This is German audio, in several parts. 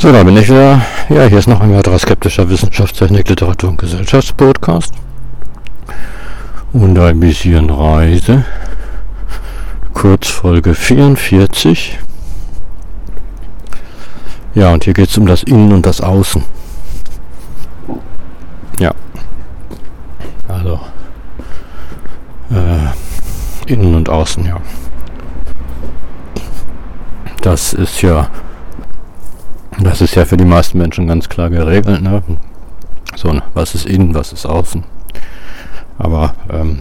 So, da bin ich wieder. Ja, hier ist noch ein weiterer skeptischer Wissenschaftstechnik, Literatur und Gesellschaftspodcast. Und ein bisschen Reise. Kurzfolge 44. Ja, und hier geht es um das Innen und das Außen. Ja. Also. Äh, Innen und Außen, ja. Das ist ja das ist ja für die meisten Menschen ganz klar geregelt. Ne? So, was ist innen, was ist außen. Aber ähm,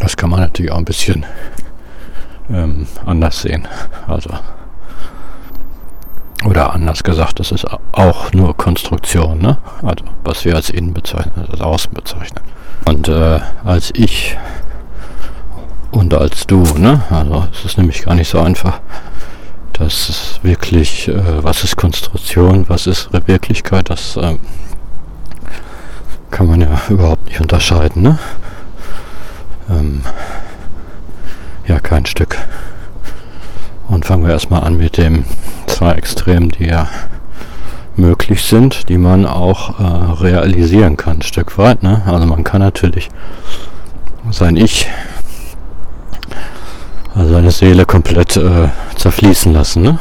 das kann man natürlich auch ein bisschen ähm, anders sehen. Also oder anders gesagt, das ist auch nur Konstruktion, ne? Also was wir als innen bezeichnen, als außen bezeichnen. Und äh, als ich und als du, ne? Also es ist nämlich gar nicht so einfach das ist wirklich, äh, was ist Konstruktion, was ist Wirklichkeit, das äh, kann man ja überhaupt nicht unterscheiden. Ne? Ähm, ja, kein Stück. Und fangen wir erstmal an mit dem zwei Extremen, die ja möglich sind, die man auch äh, realisieren kann, ein Stück weit. Ne? Also man kann natürlich sein Ich seine Seele komplett äh, zerfließen lassen. Ne?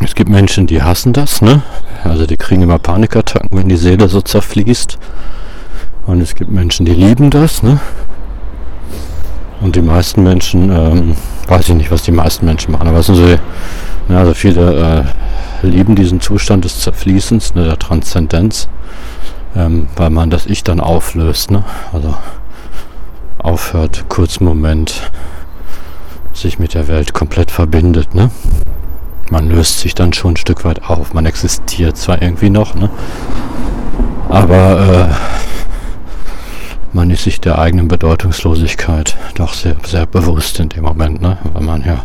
Es gibt Menschen, die hassen das, ne? Also die kriegen immer Panikattacken, wenn die Seele so zerfließt. Und es gibt Menschen, die lieben das, ne? Und die meisten Menschen, ähm, weiß ich nicht, was die meisten Menschen machen, aber so, ja, ne, also viele äh, lieben diesen Zustand des Zerfließens, ne, der Transzendenz, ähm, weil man das Ich dann auflöst, ne? Also aufhört, kurz Moment sich mit der Welt komplett verbindet, ne? Man löst sich dann schon ein Stück weit auf. Man existiert zwar irgendwie noch, ne? Aber äh, man ist sich der eigenen Bedeutungslosigkeit doch sehr, sehr bewusst in dem Moment, ne? Weil man ja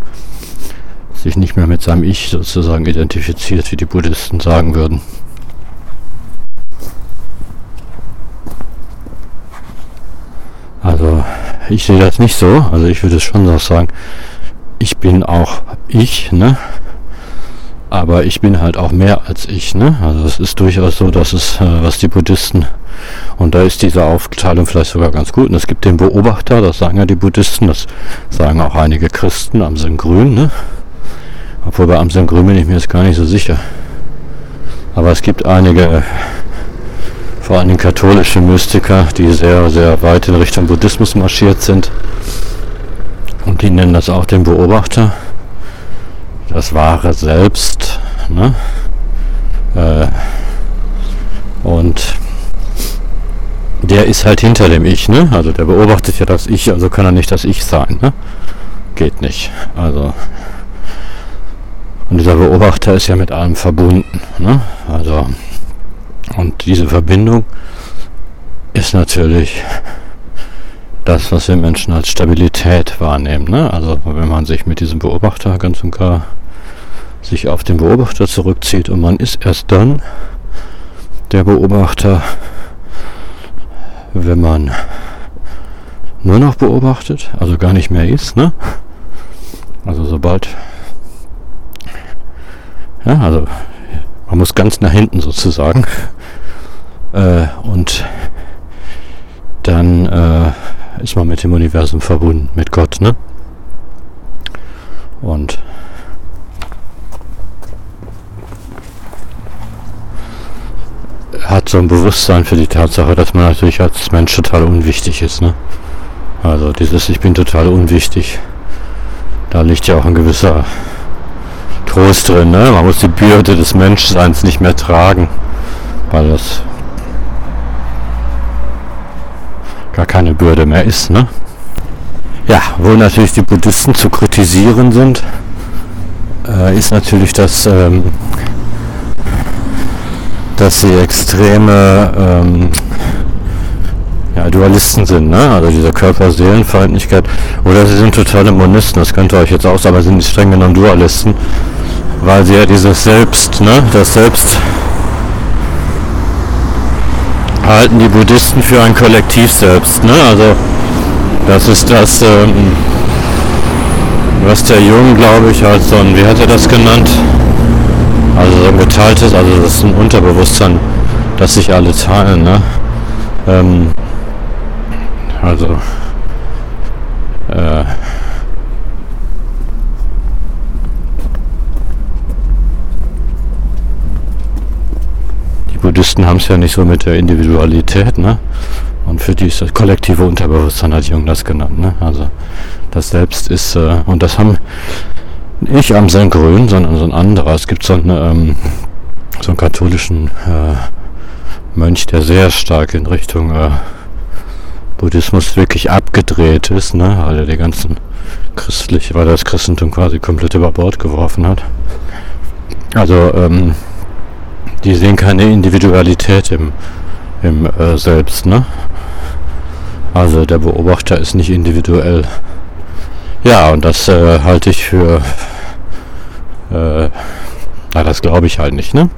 sich nicht mehr mit seinem Ich sozusagen identifiziert, wie die Buddhisten sagen würden. Also ich sehe das nicht so. Also ich würde schon so sagen, ich bin auch ich, ne? Aber ich bin halt auch mehr als ich, ne? Also es ist durchaus so, dass es, äh, was die Buddhisten, und da ist diese Aufteilung vielleicht sogar ganz gut. Und es gibt den Beobachter, das sagen ja die Buddhisten, das sagen auch einige Christen, am Sinn Grün, ne? Obwohl bei Amsel Grün bin ich mir jetzt gar nicht so sicher. Aber es gibt einige vor allem katholische Mystiker, die sehr, sehr weit in Richtung Buddhismus marschiert sind. Und die nennen das auch den Beobachter, das wahre Selbst. Ne? Äh, und der ist halt hinter dem Ich, ne? Also der beobachtet ja das Ich, also kann er nicht das Ich sein, ne? Geht nicht. Also und dieser Beobachter ist ja mit allem verbunden, ne? Also und diese Verbindung ist natürlich das, was wir Menschen als Stabilität wahrnehmen. Ne? Also wenn man sich mit diesem Beobachter ganz und gar sich auf den Beobachter zurückzieht und man ist erst dann der Beobachter, wenn man nur noch beobachtet, also gar nicht mehr ist, ne? Also sobald ja, also man muss ganz nach hinten sozusagen äh, und dann äh, ist man mit dem Universum verbunden, mit Gott, ne? Und hat so ein Bewusstsein für die Tatsache, dass man natürlich als Mensch total unwichtig ist, ne? Also dieses Ich bin total unwichtig. Da liegt ja auch ein gewisser Trost drin, ne? Man muss die Bürde des Menschseins nicht mehr tragen weil das gar keine Bürde mehr ist. Ne? Ja, wo natürlich die Buddhisten zu kritisieren sind, äh, ist natürlich, dass, ähm, dass sie extreme ähm, ja, Dualisten sind, ne? also diese Körper-Seelen-Feindlichkeit. Oder sie sind totale Monisten, das könnte euch jetzt auch sagen, aber sind nicht streng genommen Dualisten, weil sie ja dieses Selbst, ne? das Selbst halten die Buddhisten für ein Kollektiv selbst. Ne? Also das ist das, ähm, was der Jung, glaube ich, als so ein, wie hat er das genannt? Also so ein geteiltes, also das ist ein Unterbewusstsein, das sich alle teilen, ne? Ähm, also äh, Buddhisten haben es ja nicht so mit der Individualität, ne? Und für die ist das kollektive Unterbewusstsein, hat Jung das genannt, ne? Also das Selbst ist, äh, und das haben nicht Amseln Grün, sondern so ein anderer. Es gibt so, eine, ähm, so einen katholischen äh, Mönch, der sehr stark in Richtung äh, Buddhismus wirklich abgedreht ist, ne? weil er die ganzen christliche, weil er das Christentum quasi komplett über Bord geworfen hat. Also ähm, die sehen keine Individualität im, im äh, Selbst, ne? Also der Beobachter ist nicht individuell. Ja, und das äh, halte ich für, äh, na, das glaube ich halt nicht, ne?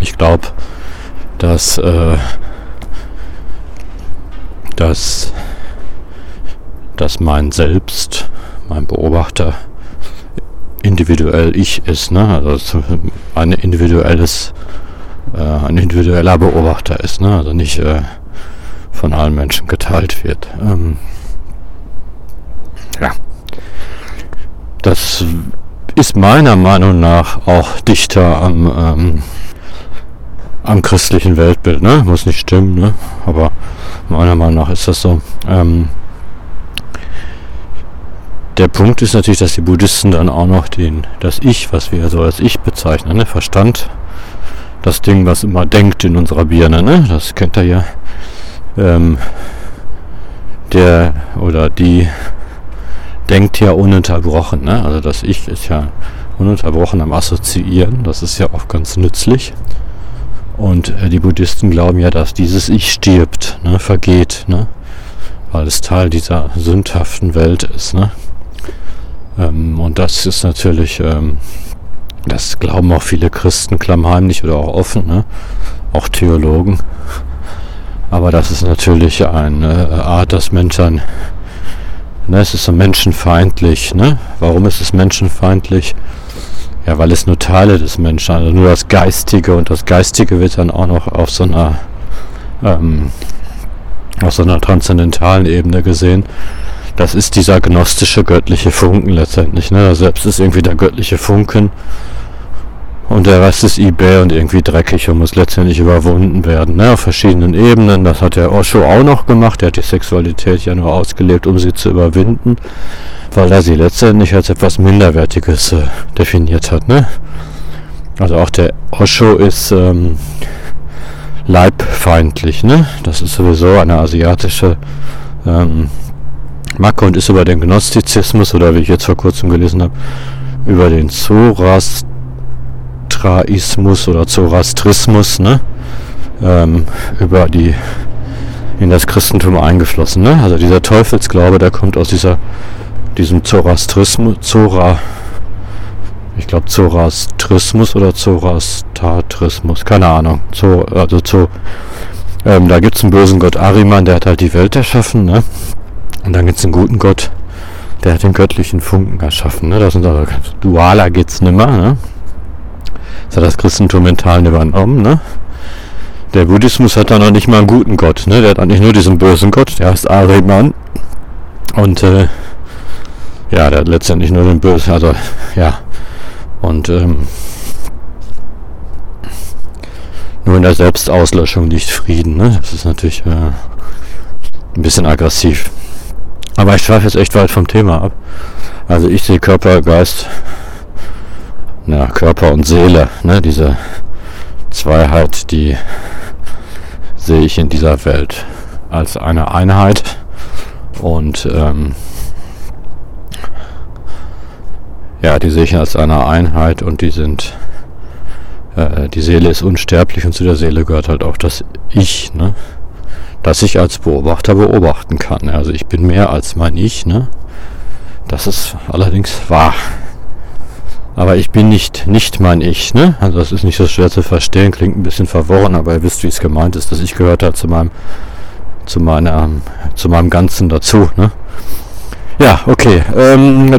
Ich glaube, dass, äh, dass, dass mein Selbst, mein Beobachter individuell ich ist, ne? Also ein individuelles, äh, ein individueller Beobachter ist, ne? Also nicht äh, von allen Menschen geteilt wird. Ähm, ja. Das ist meiner Meinung nach auch dichter am, ähm, am christlichen Weltbild. Ne? Muss nicht stimmen, ne? aber meiner Meinung nach ist das so. Ähm, der Punkt ist natürlich, dass die Buddhisten dann auch noch den, das Ich, was wir so als Ich bezeichnen, ne? Verstand, das Ding, was immer denkt in unserer Birne, ne? das kennt ihr ja. Ähm, der oder die denkt ja ununterbrochen. Ne? Also das Ich ist ja ununterbrochen am Assoziieren. Das ist ja auch ganz nützlich. Und äh, die Buddhisten glauben ja, dass dieses Ich stirbt, ne? vergeht, ne? weil es Teil dieser sündhaften Welt ist. Ne? Ähm, und das ist natürlich, ähm, das glauben auch viele Christen klammheimlich oder auch offen, ne? auch Theologen. Aber das ist natürlich eine Art, dass Menschen Ne, es ist so menschenfeindlich. Ne? Warum ist es menschenfeindlich? Ja, weil es nur Teile des Menschen, also nur das Geistige und das Geistige wird dann auch noch auf so einer ähm, auf so einer transzendentalen Ebene gesehen. Das ist dieser gnostische göttliche Funken letztendlich. Ne? Selbst ist irgendwie der göttliche Funken und der Rest ist eBay und irgendwie dreckig und muss letztendlich überwunden werden, ne? auf verschiedenen Ebenen. Das hat der Osho auch noch gemacht. Der hat die Sexualität ja nur ausgelebt, um sie zu überwinden, weil er sie letztendlich als etwas Minderwertiges äh, definiert hat. Ne? Also auch der Osho ist ähm, leibfeindlich. Ne? Das ist sowieso eine asiatische ähm, Macke und ist über den Gnostizismus oder wie ich jetzt vor kurzem gelesen habe, über den Zoroast Zoroastraismus oder Zoroastrismus ne? Ähm, über die in das Christentum eingeflossen. Ne? Also dieser Teufelsglaube, der kommt aus dieser diesem Zoroastrismus, Zora, ich glaube Zoroastrismus oder Zoroastatrismus, keine Ahnung. Zo, also zo, ähm, da gibt es einen bösen Gott Ariman, der hat halt die Welt erschaffen, ne? Und dann gibt es einen guten Gott, der hat den göttlichen Funken erschaffen. Ne? Das sind also dualer geht's nimmer, ne? Das hat das Christentum mental übernommen, ne? Der Buddhismus hat da noch nicht mal einen guten Gott, ne? Der hat eigentlich nur diesen bösen Gott, der heißt Ariman. Und äh, ja, der hat letztendlich nur den bösen, also ja. Und ähm, nur in der Selbstauslöschung liegt Frieden, ne? Das ist natürlich äh, ein bisschen aggressiv. Aber ich schweife jetzt echt weit vom Thema ab. Also ich sehe Körper, Geist, ja, Körper und Seele, ne, diese Zweiheit, die sehe ich in dieser Welt als eine Einheit und ähm, ja, die sehe ich als eine Einheit und die sind äh, die Seele ist unsterblich und zu der Seele gehört halt auch das Ich, ne? Das ich als Beobachter beobachten kann. Also ich bin mehr als mein Ich, ne? Das ist allerdings wahr. Aber ich bin nicht, nicht mein Ich, ne? Also das ist nicht so schwer zu verstehen, klingt ein bisschen verworren, aber ihr wisst, wie es gemeint ist, dass ich gehört habe zu meinem, zu meiner, zu meinem Ganzen dazu, ne? Ja, okay. Ähm,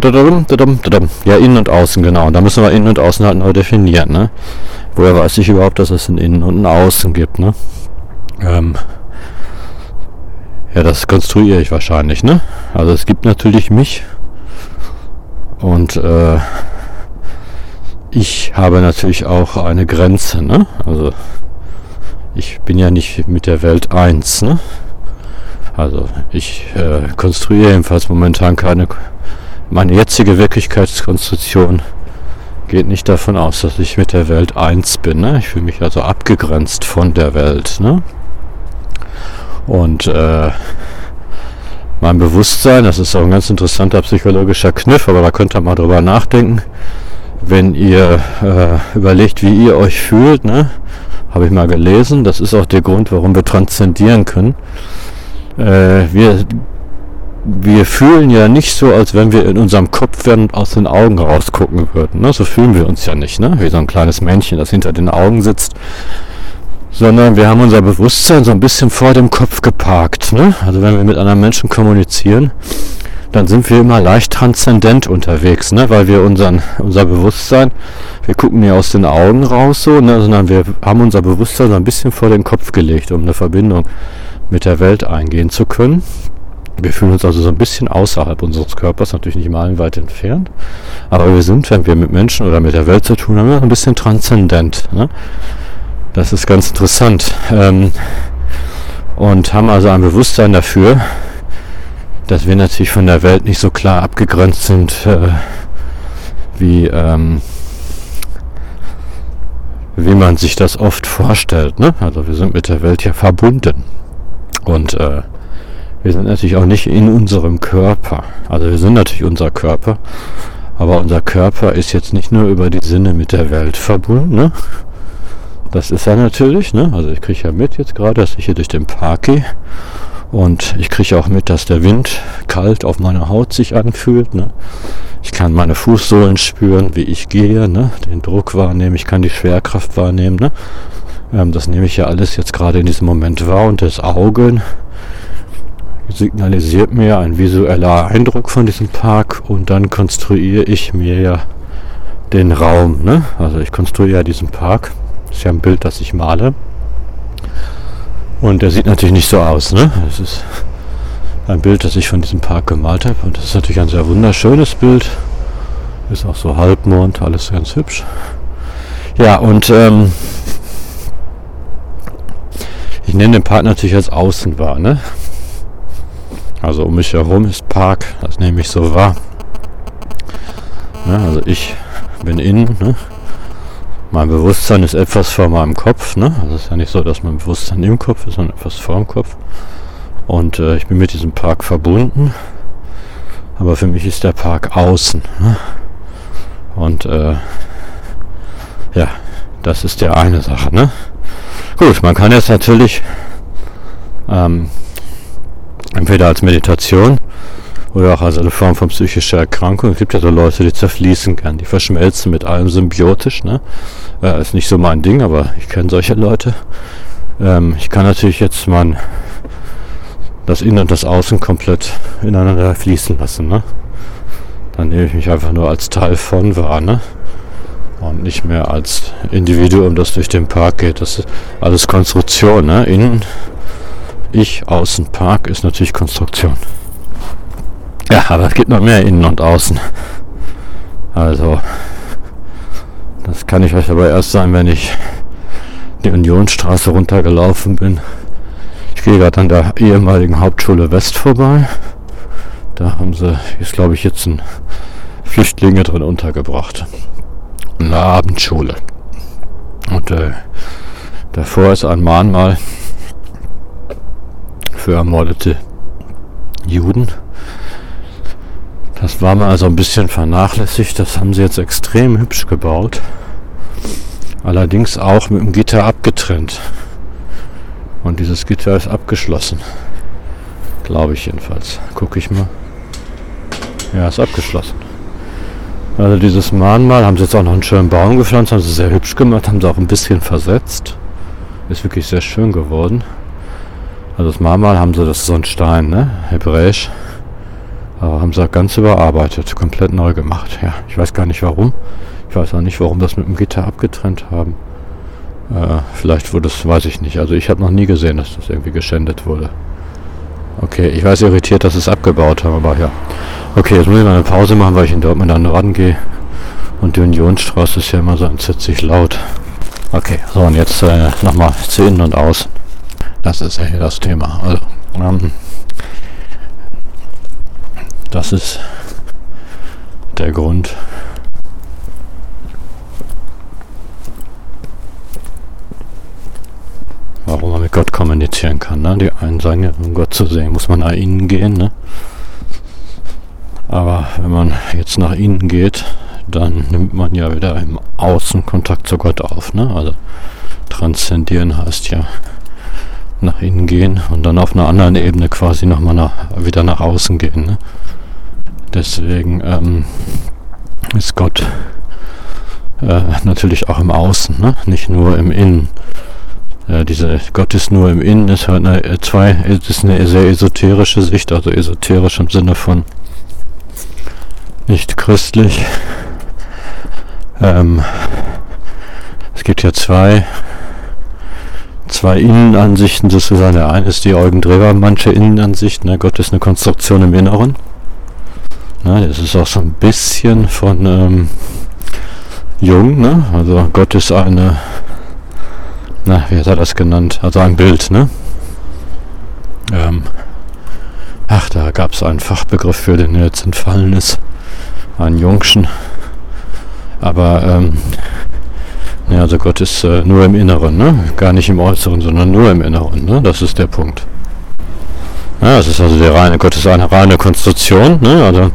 ja, innen und außen, genau. Und da müssen wir innen und außen halt neu definieren. Ne? Woher weiß ich überhaupt, dass es ein Innen und ein Außen gibt? Ne? Ähm, ja, das konstruiere ich wahrscheinlich. Ne? Also es gibt natürlich mich und äh, ich habe natürlich auch eine Grenze. Ne? Also ich bin ja nicht mit der Welt eins. Ne? Also ich äh, konstruiere jedenfalls momentan keine, meine jetzige Wirklichkeitskonstruktion geht nicht davon aus, dass ich mit der Welt eins bin. Ne? Ich fühle mich also abgegrenzt von der Welt. Ne? Und äh, mein Bewusstsein, das ist auch ein ganz interessanter psychologischer Kniff, aber da könnt ihr mal drüber nachdenken, wenn ihr äh, überlegt, wie ihr euch fühlt. Ne? Habe ich mal gelesen. Das ist auch der Grund, warum wir transzendieren können äh, wir, wir fühlen ja nicht so, als wenn wir in unserem Kopf wären und aus den Augen rausgucken würden. Ne? So fühlen wir uns ja nicht, ne? wie so ein kleines Männchen, das hinter den Augen sitzt. Sondern wir haben unser Bewusstsein so ein bisschen vor dem Kopf geparkt. Ne? Also wenn wir mit anderen Menschen kommunizieren, dann sind wir immer leicht transzendent unterwegs, ne? weil wir unseren, unser Bewusstsein, wir gucken nie aus den Augen raus so, ne? sondern wir haben unser Bewusstsein so ein bisschen vor den Kopf gelegt, um eine Verbindung mit der Welt eingehen zu können. Wir fühlen uns also so ein bisschen außerhalb unseres Körpers, natürlich nicht meilenweit entfernt. Aber wir sind, wenn wir mit Menschen oder mit der Welt zu tun haben, ein bisschen transzendent. Ne? Das ist ganz interessant. Ähm, und haben also ein Bewusstsein dafür, dass wir natürlich von der Welt nicht so klar abgegrenzt sind äh, wie, ähm, wie man sich das oft vorstellt. Ne? Also wir sind mit der Welt ja verbunden. Und äh, wir sind natürlich auch nicht in unserem Körper. Also wir sind natürlich unser Körper, aber unser Körper ist jetzt nicht nur über die Sinne mit der Welt verbunden. Ne? Das ist er natürlich. Ne? Also ich kriege ja mit jetzt gerade, dass ich hier durch den Park gehe. Und ich kriege auch mit, dass der Wind kalt auf meiner Haut sich anfühlt. Ne? Ich kann meine Fußsohlen spüren, wie ich gehe, ne? den Druck wahrnehmen, ich kann die Schwerkraft wahrnehmen. Ne? Ähm, das nehme ich ja alles jetzt gerade in diesem Moment wahr und das Augen signalisiert mir ein visueller Eindruck von diesem Park und dann konstruiere ich mir ja den Raum. Ne? Also ich konstruiere diesen Park. Das ist ja ein Bild, das ich male. Und der sieht natürlich nicht so aus. Ne? Das ist ein Bild, das ich von diesem Park gemalt habe. Und das ist natürlich ein sehr wunderschönes Bild. Ist auch so Halbmond, alles ganz hübsch. Ja, und ähm, ich nenne den Park natürlich als Außenwahr. Ne? Also um mich herum ist Park, das nehme ich so wahr. Ne? Also ich bin innen. Ne? Mein Bewusstsein ist etwas vor meinem Kopf. Ne? Also es ist ja nicht so, dass mein Bewusstsein im Kopf ist, sondern etwas vor dem Kopf. Und äh, ich bin mit diesem Park verbunden. Aber für mich ist der Park außen. Ne? Und äh, ja, das ist der eine Sache. Ne? Gut, man kann jetzt natürlich ähm, entweder als Meditation oder auch als eine Form von psychischer Erkrankung. Es gibt ja so Leute, die zerfließen gern, die verschmelzen mit allem symbiotisch. Ne? Äh, ist nicht so mein Ding, aber ich kenne solche Leute. Ähm, ich kann natürlich jetzt mein das Innen und das Außen komplett ineinander fließen lassen. Ne? Dann nehme ich mich einfach nur als Teil von wahr. Ne? und nicht mehr als Individuum, das durch den Park geht. Das ist alles Konstruktion. Ne? Innen, ich, außen, Park ist natürlich Konstruktion. Ja, aber es gibt noch mehr innen und außen. Also, das kann ich euch aber erst sagen, wenn ich die Unionstraße runtergelaufen bin. Ich gehe gerade an der ehemaligen Hauptschule West vorbei. Da haben sie, ist glaube ich jetzt ein Flüchtlinge drin untergebracht eine Abendschule. Und äh, davor ist ein Mahnmal für ermordete Juden. Das war mal also ein bisschen vernachlässigt. Das haben sie jetzt extrem hübsch gebaut. Allerdings auch mit dem Gitter abgetrennt. Und dieses Gitter ist abgeschlossen. Glaube ich jedenfalls. Gucke ich mal. Ja, ist abgeschlossen. Also dieses Mahnmal haben sie jetzt auch noch einen schönen Baum gepflanzt, haben sie sehr hübsch gemacht, haben sie auch ein bisschen versetzt. Ist wirklich sehr schön geworden. Also das Mahnmal haben sie, das ist so ein Stein, ne? Hebräisch. Aber haben sie ganz überarbeitet, komplett neu gemacht. Ja, ich weiß gar nicht warum. Ich weiß auch nicht, warum das mit dem Gitter abgetrennt haben. Äh, vielleicht wurde es, weiß ich nicht. Also ich habe noch nie gesehen, dass das irgendwie geschändet wurde. Okay, ich weiß irritiert, dass es abgebaut haben, aber ja. Okay, jetzt muss ich mal eine Pause machen, weil ich in Dortmund an den Rand gehe. Und die Unionstraße ist ja immer so entsetzlich laut. Okay, so und jetzt äh, nochmal zu innen und außen. Das ist ja hier das Thema. Also, ähm, das ist der Grund, warum man mit Gott kommunizieren kann. Ne? Die einen sagen ja, um Gott zu sehen, muss man nach innen gehen. Ne? Aber wenn man jetzt nach innen geht, dann nimmt man ja wieder im Außen Kontakt zu Gott auf. Ne? Also transzendieren heißt ja nach innen gehen und dann auf einer anderen Ebene quasi nochmal nach, wieder nach außen gehen. Ne? Deswegen ähm, ist Gott äh, natürlich auch im Außen, ne? nicht nur im Innen. Äh, diese Gott ist nur im Innen ist halt eine, äh, zwei, ist eine sehr esoterische Sicht, also esoterisch im Sinne von nicht christlich. Ähm, es gibt ja zwei zwei Innenansichten sozusagen. Der eine ist die Eugen manche Innenansicht. Ne? Gott ist eine Konstruktion im Inneren. Ne? Das ist auch so ein bisschen von ähm, Jung. Ne? Also Gott ist eine na, wie hat er das genannt? Also ein Bild, ne? Ähm, ach, da gab es einen Fachbegriff für, den jetzt entfallen ist. Ein Jungschen. Aber, ähm, ja, also Gott ist äh, nur im Inneren, ne? Gar nicht im Äußeren, sondern nur im Inneren, ne? Das ist der Punkt. Ja, das ist also der reine, Gott ist eine reine Konstruktion, ne? Also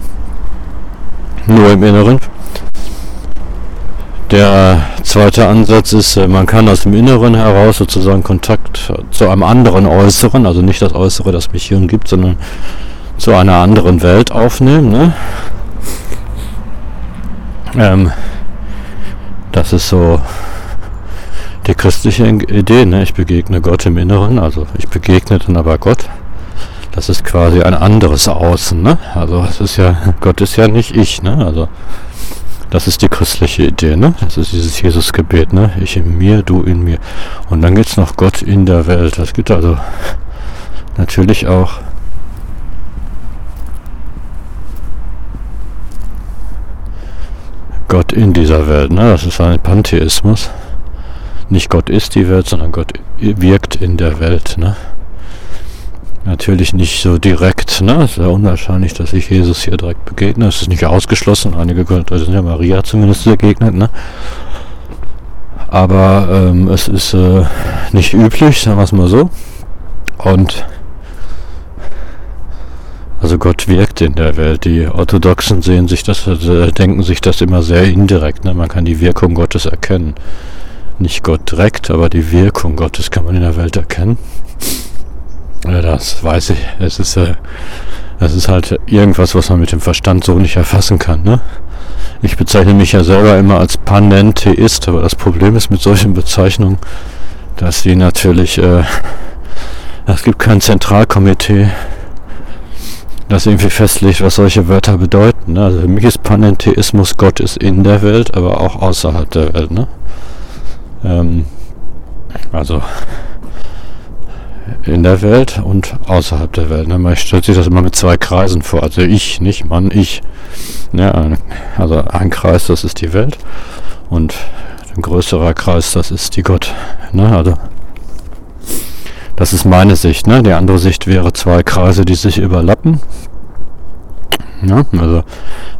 nur im Inneren. Der zweite Ansatz ist, äh, man kann aus dem Inneren heraus sozusagen Kontakt zu einem anderen Äußeren, also nicht das Äußere, das mich hier umgibt, sondern zu einer anderen Welt aufnehmen. Ne? Ähm, das ist so die christliche Idee. Ne? Ich begegne Gott im Inneren, also ich begegne dann aber Gott. Das ist quasi ein anderes Außen. Ne? Also es ist ja, Gott ist ja nicht ich. Ne? Also das ist die christliche Idee, ne? Das ist dieses Jesusgebet, ne? Ich in mir, du in mir. Und dann gibt's noch Gott in der Welt. Das gibt also natürlich auch Gott in dieser Welt, ne? Das ist ein Pantheismus. Nicht Gott ist die Welt, sondern Gott wirkt in der Welt, ne? Natürlich nicht so direkt, ne? Es ist ja unwahrscheinlich, dass ich Jesus hier direkt begegne. Es ist nicht ausgeschlossen. Einige also sind ja Maria zumindest begegnet, ne? Aber ähm, es ist äh, nicht üblich, sagen wir es mal so. Und also Gott wirkt in der Welt. Die Orthodoxen sehen sich das, äh, denken sich das immer sehr indirekt. Ne? Man kann die Wirkung Gottes erkennen. Nicht Gott direkt, aber die Wirkung Gottes kann man in der Welt erkennen. Ja, das weiß ich. Es ist, äh, das ist halt irgendwas, was man mit dem Verstand so nicht erfassen kann. Ne? Ich bezeichne mich ja selber immer als Panentheist, aber das Problem ist mit solchen Bezeichnungen, dass die natürlich, äh, es gibt kein Zentralkomitee, das irgendwie festlegt, was solche Wörter bedeuten. Ne? Also für mich ist Panentheismus, Gott ist in der Welt, aber auch außerhalb der Welt. Ne? Ähm, also in der Welt und außerhalb der Welt. Ne? Man stellt sich das immer mit zwei Kreisen vor. Also ich, nicht Mann, ich. Ja, also ein Kreis, das ist die Welt und ein größerer Kreis, das ist die Gott. Ne? Also das ist meine Sicht. Ne? Die andere Sicht wäre zwei Kreise, die sich überlappen. Ja, also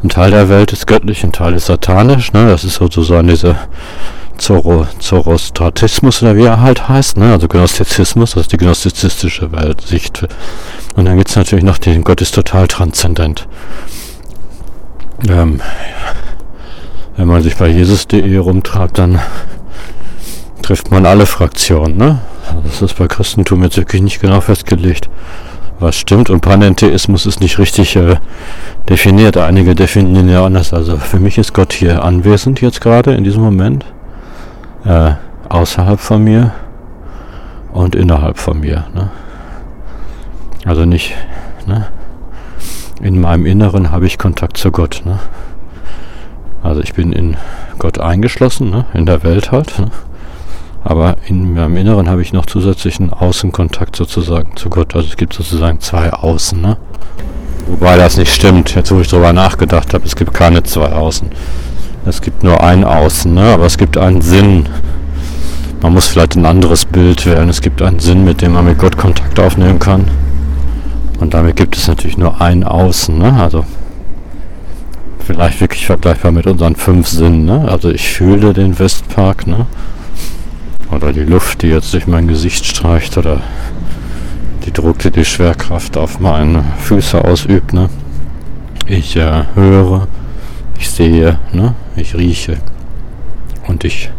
ein Teil der Welt ist göttlich, ein Teil ist satanisch. Ne? Das ist sozusagen diese Zoro, Zorostratismus oder wie er halt heißt, ne? also Gnostizismus, das ist die gnostizistische Weltsicht. Und dann gibt es natürlich noch den Gott ist total transzendent. Ähm, wenn man sich bei Jesus.de rumtreibt, dann trifft man alle Fraktionen. Ne? Das ist bei Christentum jetzt wirklich nicht genau festgelegt, was stimmt. Und Panentheismus ist nicht richtig äh, definiert. Einige definieren ja anders. Also für mich ist Gott hier anwesend jetzt gerade in diesem Moment äh, außerhalb von mir und innerhalb von mir. Ne? Also nicht, ne? in meinem Inneren habe ich Kontakt zu Gott. Ne? Also ich bin in Gott eingeschlossen, ne? in der Welt halt. Ne? Aber in meinem Inneren habe ich noch zusätzlichen Außenkontakt sozusagen zu Gott. Also es gibt sozusagen zwei Außen. Ne? Wobei das nicht stimmt, jetzt wo ich darüber nachgedacht habe, es gibt keine zwei Außen. Es gibt nur ein Außen, ne? aber es gibt einen Sinn. Man muss vielleicht ein anderes Bild wählen. Es gibt einen Sinn, mit dem man mit Gott Kontakt aufnehmen kann. Und damit gibt es natürlich nur ein Außen. Ne? Also vielleicht wirklich vergleichbar mit unseren fünf Sinnen. Ne? Also ich fühle den Westpark. Ne? Oder die Luft, die jetzt durch mein Gesicht streicht. Oder die Druck, die die Schwerkraft auf meine Füße ausübt. Ne? Ich äh, höre, ich sehe, ne? ich rieche und ich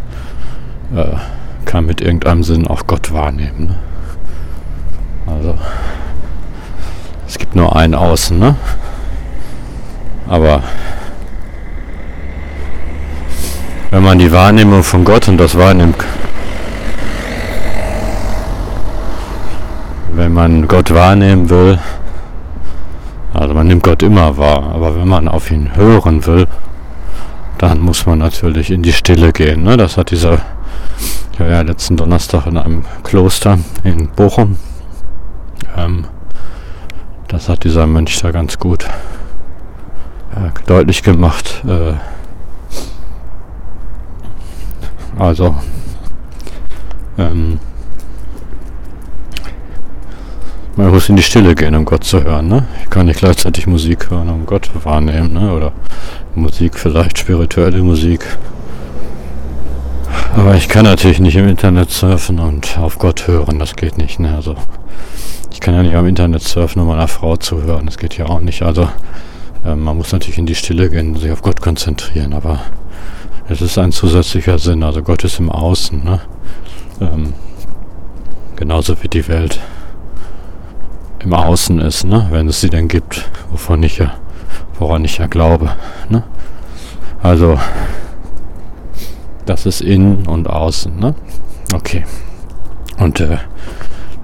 äh, kann mit irgendeinem Sinn auch Gott wahrnehmen. Ne? Also es gibt nur ein Außen, ne? Aber wenn man die Wahrnehmung von Gott und das wahrnimmt, wenn man Gott wahrnehmen will, also man nimmt Gott immer wahr, aber wenn man auf ihn hören will, dann muss man natürlich in die Stille gehen. Ne? Das hat dieser ja, ja, letzten Donnerstag in einem Kloster in Bochum. Ähm, das hat dieser Mönch da ganz gut äh, deutlich gemacht. Äh, also ähm, Man muss in die Stille gehen, um Gott zu hören. Ne? Ich kann nicht gleichzeitig Musik hören, um Gott wahrnehmen. Ne? Oder Musik, vielleicht spirituelle Musik. Aber ich kann natürlich nicht im Internet surfen und auf Gott hören. Das geht nicht. Ne? Also ich kann ja nicht am Internet surfen, um meiner Frau zu hören. Das geht ja auch nicht. Also äh, man muss natürlich in die Stille gehen und sich auf Gott konzentrieren. Aber es ist ein zusätzlicher Sinn. Also Gott ist im Außen. Ne? Ähm, genauso wie die Welt im Außen ist, ne? wenn es sie denn gibt, wovon ich ja, woran ich ja glaube. Ne? Also, das ist innen und außen. Ne? Okay. Und äh,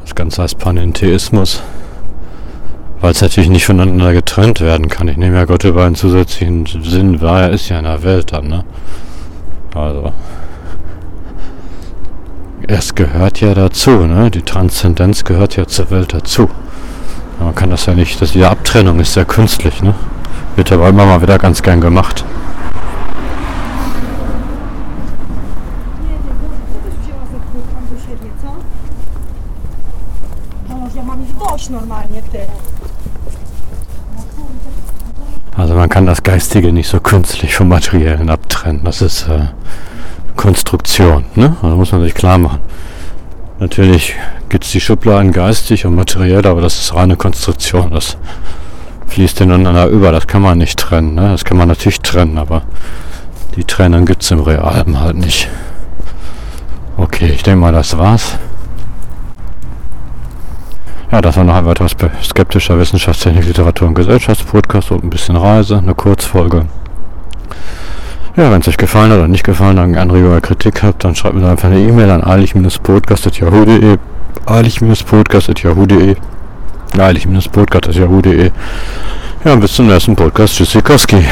das Ganze heißt Panentheismus, weil es natürlich nicht voneinander getrennt werden kann. Ich nehme ja Gott über einen zusätzlichen Sinn wahr, er ist ja in der Welt dann. Ne? Also, es gehört ja dazu, ne? Die Transzendenz gehört ja zur Welt dazu. Man kann das ja nicht, dass diese Abtrennung ist sehr künstlich, ne? Wird aber immer mal wieder ganz gern gemacht. Also man kann das Geistige nicht so künstlich vom Materiellen abtrennen. Das ist äh, Konstruktion. Ne? Also muss man sich klar machen. Natürlich gibt es die Schubladen geistig und materiell, aber das ist reine Konstruktion. Das fließt ineinander über. Das kann man nicht trennen. Ne? Das kann man natürlich trennen, aber die Trennung gibt es im Realen halt nicht. Okay, ich denke mal, das war's. Ja, das war noch ein weiterer skeptischer Wissenschaftstechnik, Literatur und Gesellschaftspodcast und ein bisschen Reise, eine Kurzfolge. Ja, wenn es euch gefallen hat oder nicht gefallen hat, Anregung oder Kritik habt, dann schreibt mir einfach eine E-Mail an eilig-podcast.yahoo.de eilig-podcast.yahoo.de eilig-podcast.yahoo.de Ja, bis zum nächsten Podcast. Tschüssikowski.